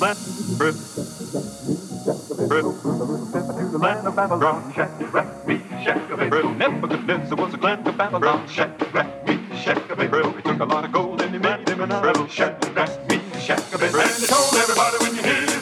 Let Rip. Rip. To the land of Babylon, Shadrach, Meshach, Abednego. Nebuchadnezzar was a clan of Babylon, Shadrach, Meshach, Abednego. He took a lot of gold and he made him an idol, Shadrach, Meshach, Abednego. And he told everybody when you hear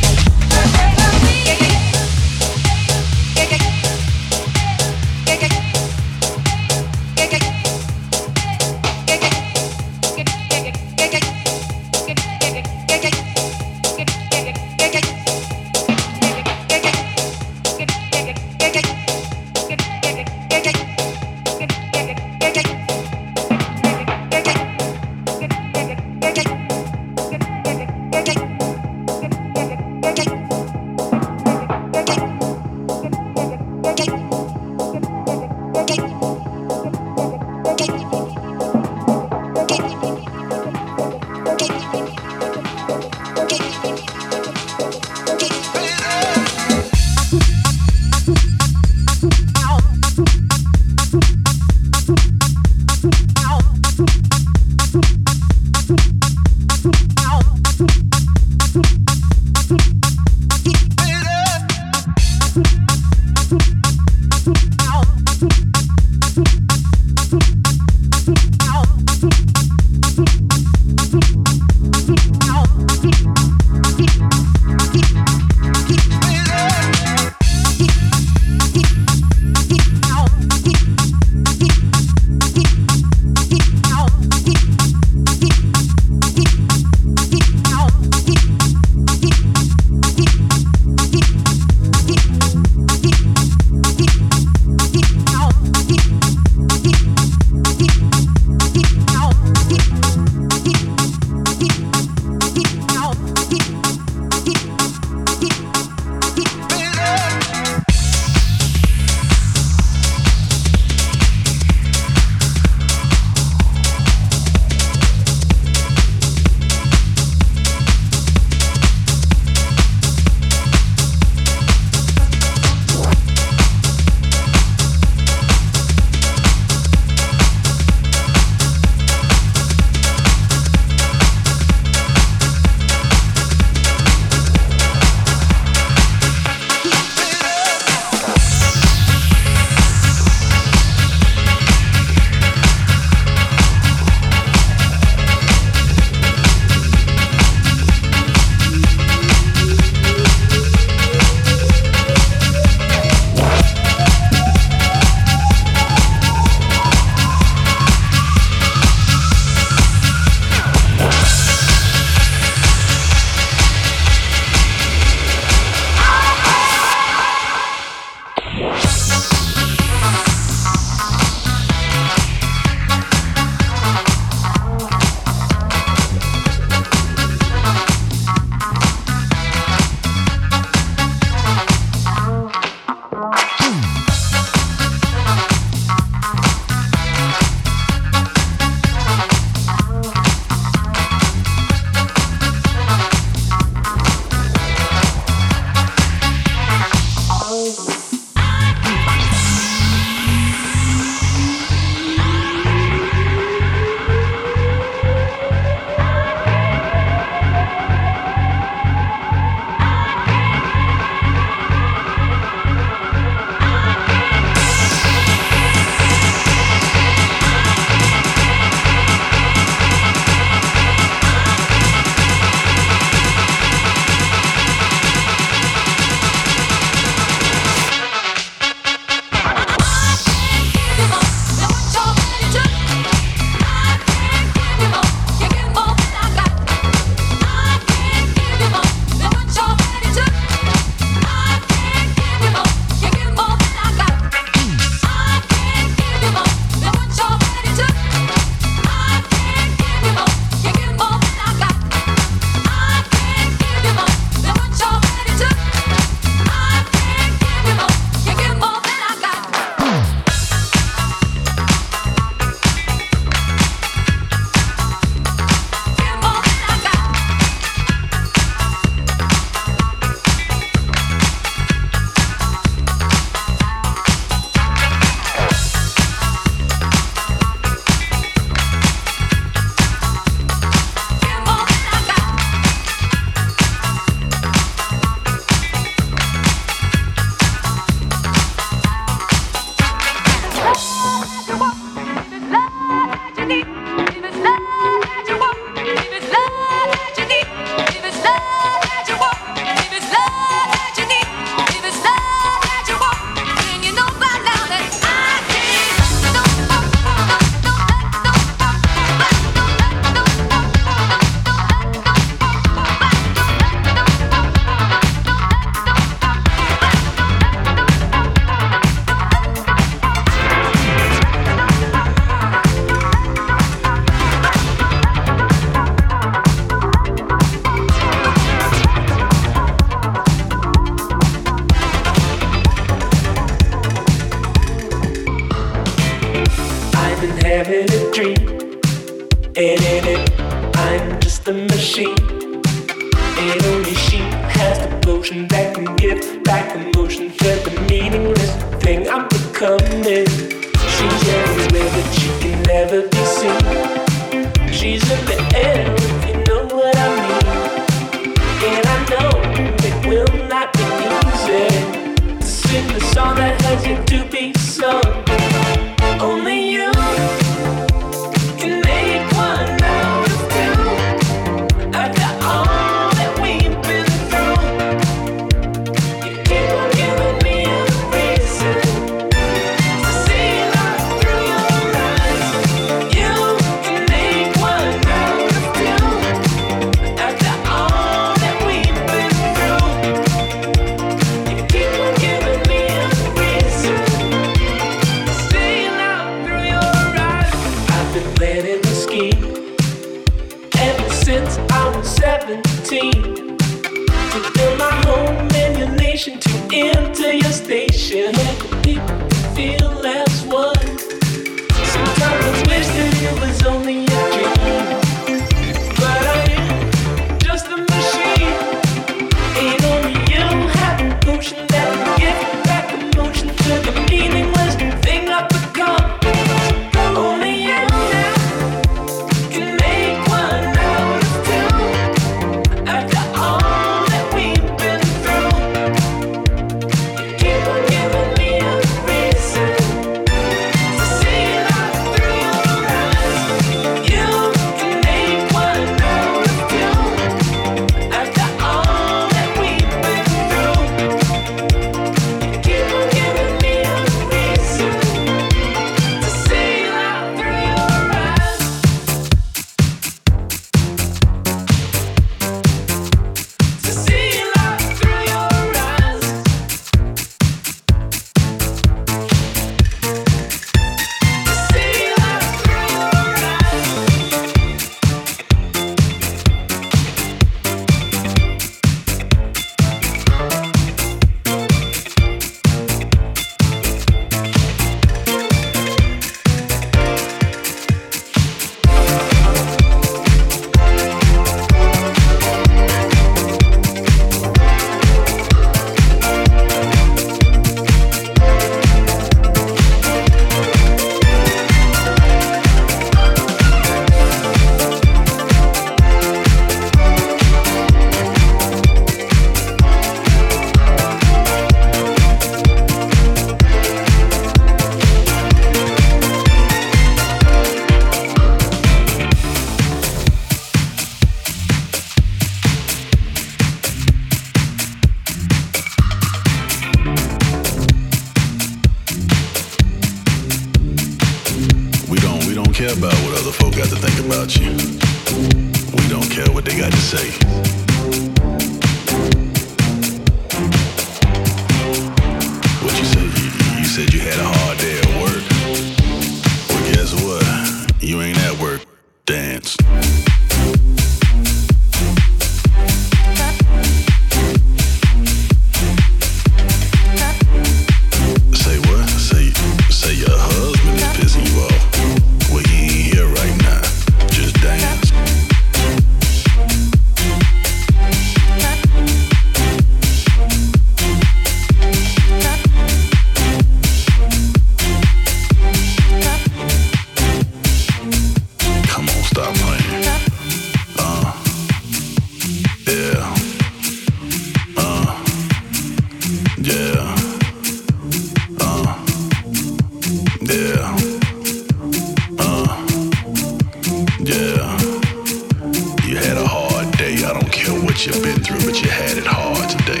you've been through, but you had it hard today.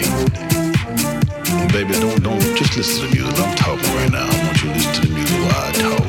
Baby, don't don't just listen to the music I'm talking right now. I want you to listen to the music while I talk.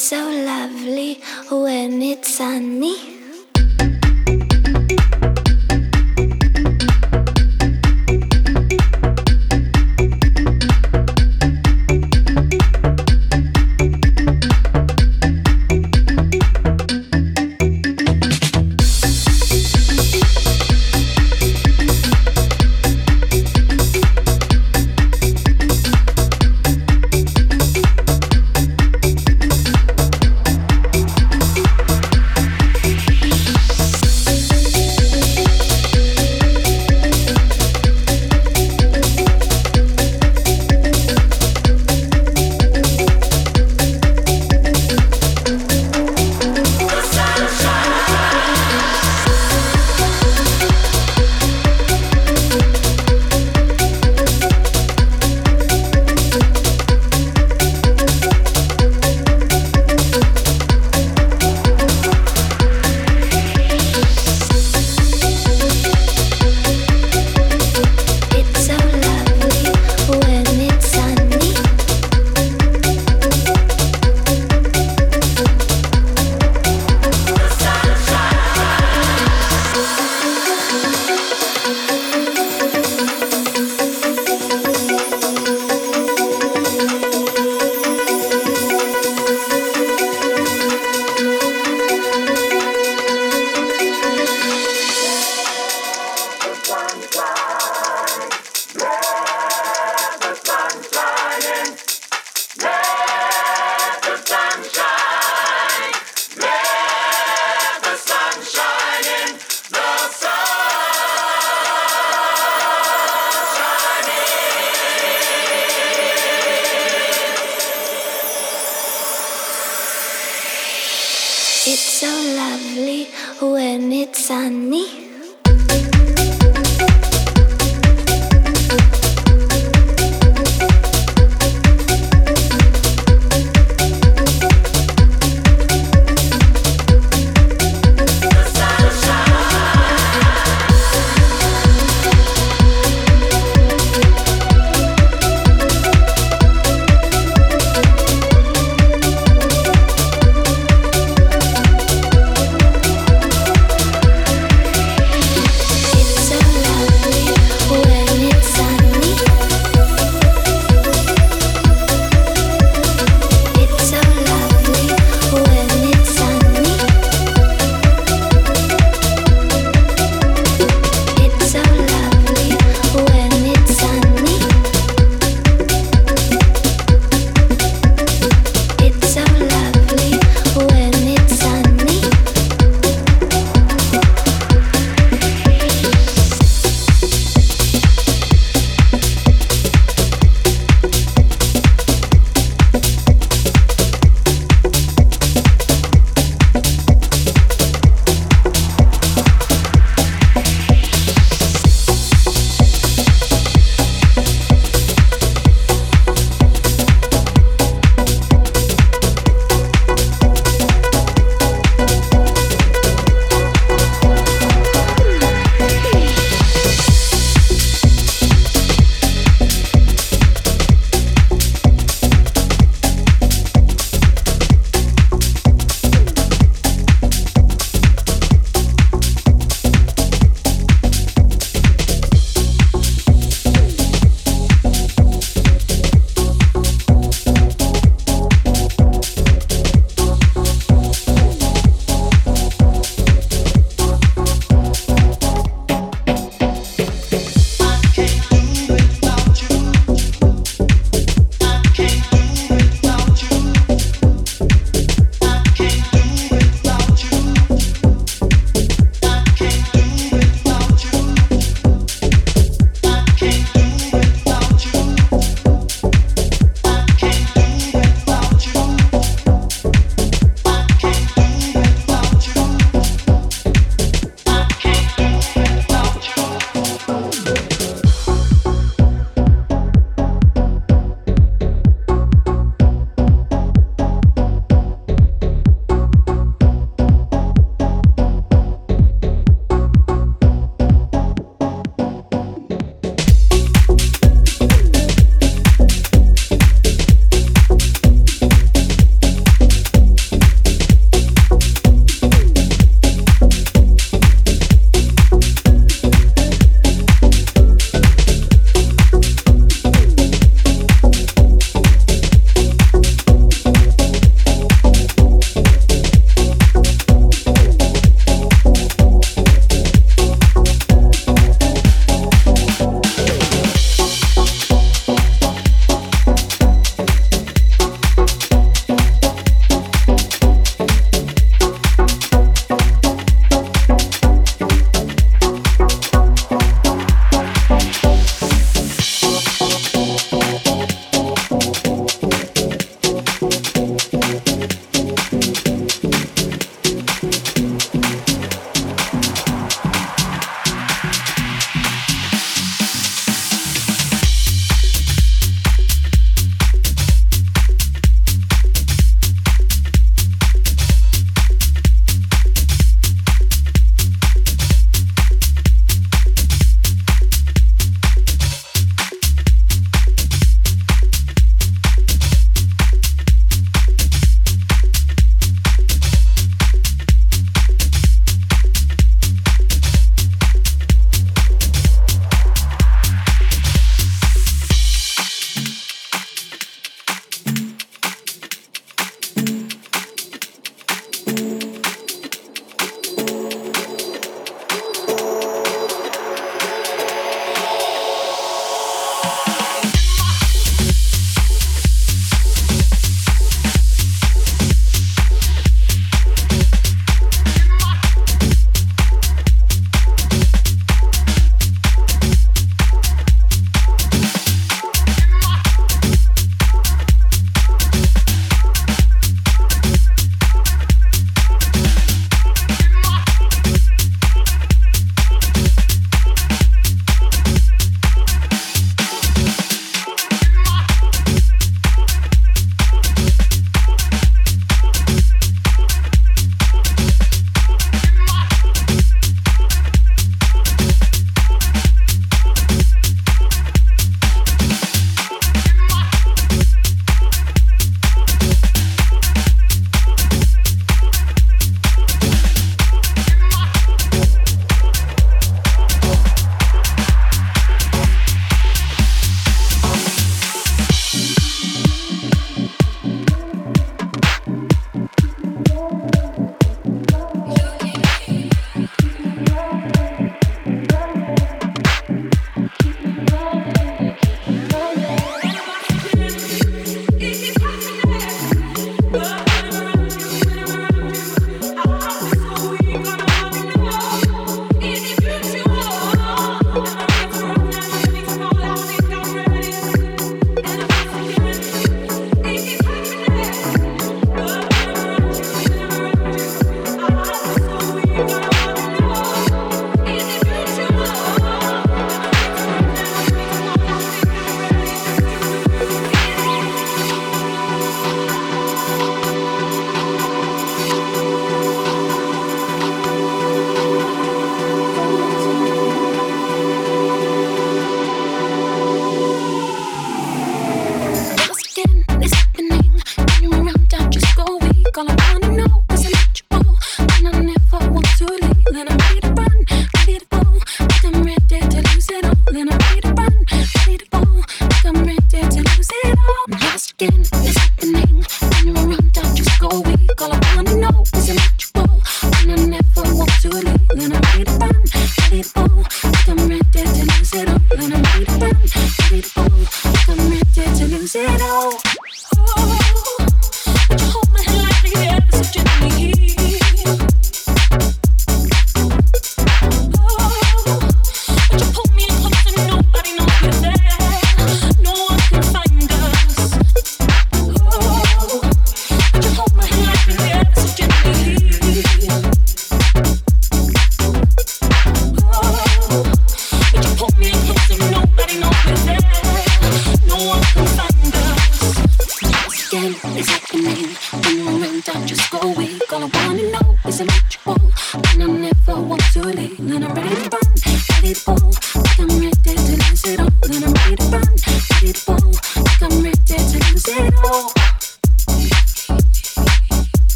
so lovely when it's sunny.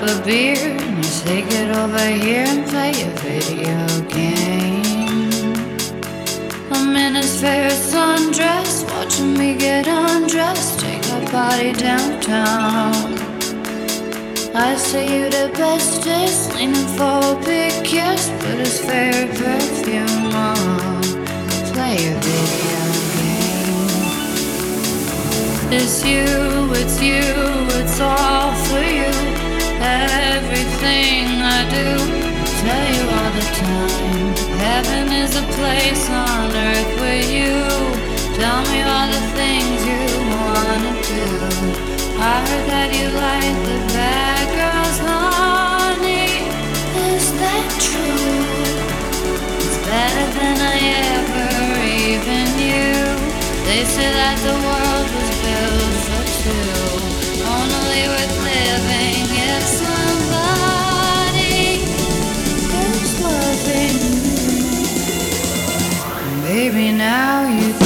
Up a beer and you say get over here and play a video game. I'm in his favorite sundress, watching me get undressed, take our body downtown. I say you the bestest, leaning for a big kiss, put his favorite perfume on, play a video game. It's you, it's you, it's all for you. Everything I do, tell you all the time. Heaven is a place on earth with you. Tell me all the things you wanna do. I heard that you like the bad girls, honey. Is that true? It's better than I ever even knew. They say that the world was built for two. Only worth living Baby, now you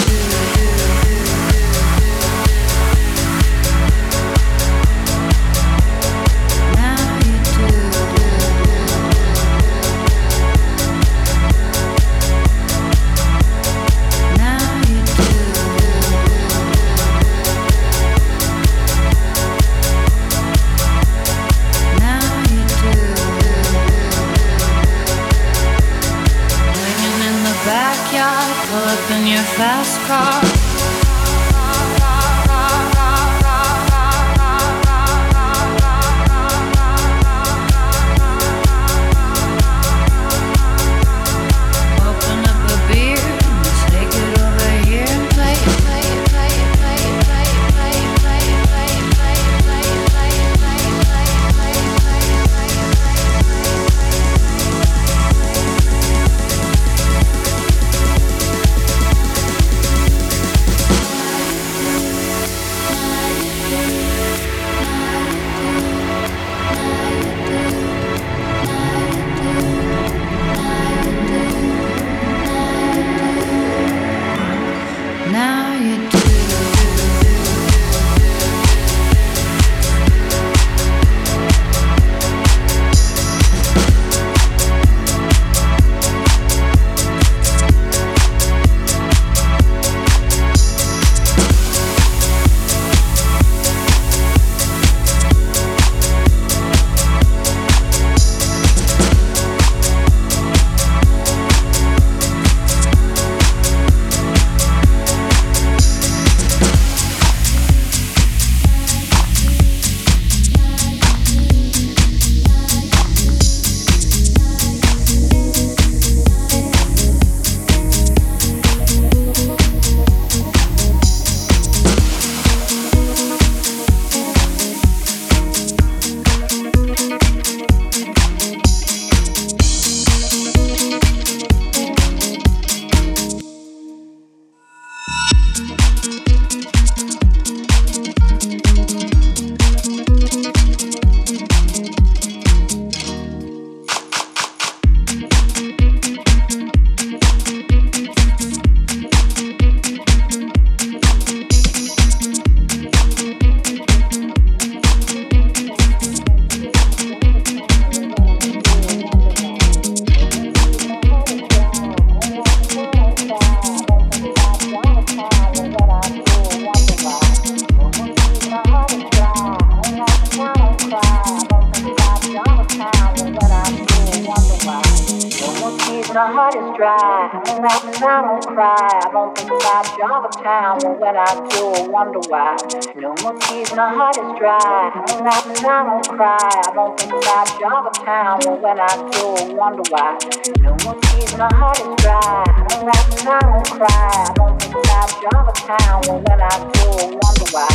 wonder why. No more tears, my heart is dry, and I don't cry. I don't think about Java Town, and when I do, I wonder why. No more tears, my heart is dry, and I don't cry. I don't think about Java Town, and when I do, I wonder why.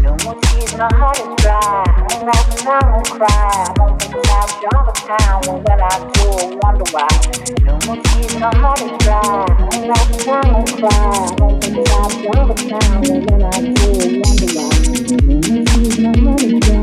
No more tears, my heart is dry, and I don't cry. I don't think about Java Town, and when I do, I wonder why. No more tears, my heart is dry, and I don't cry. I don't think about Java Town, and when I do, I wonder why no money.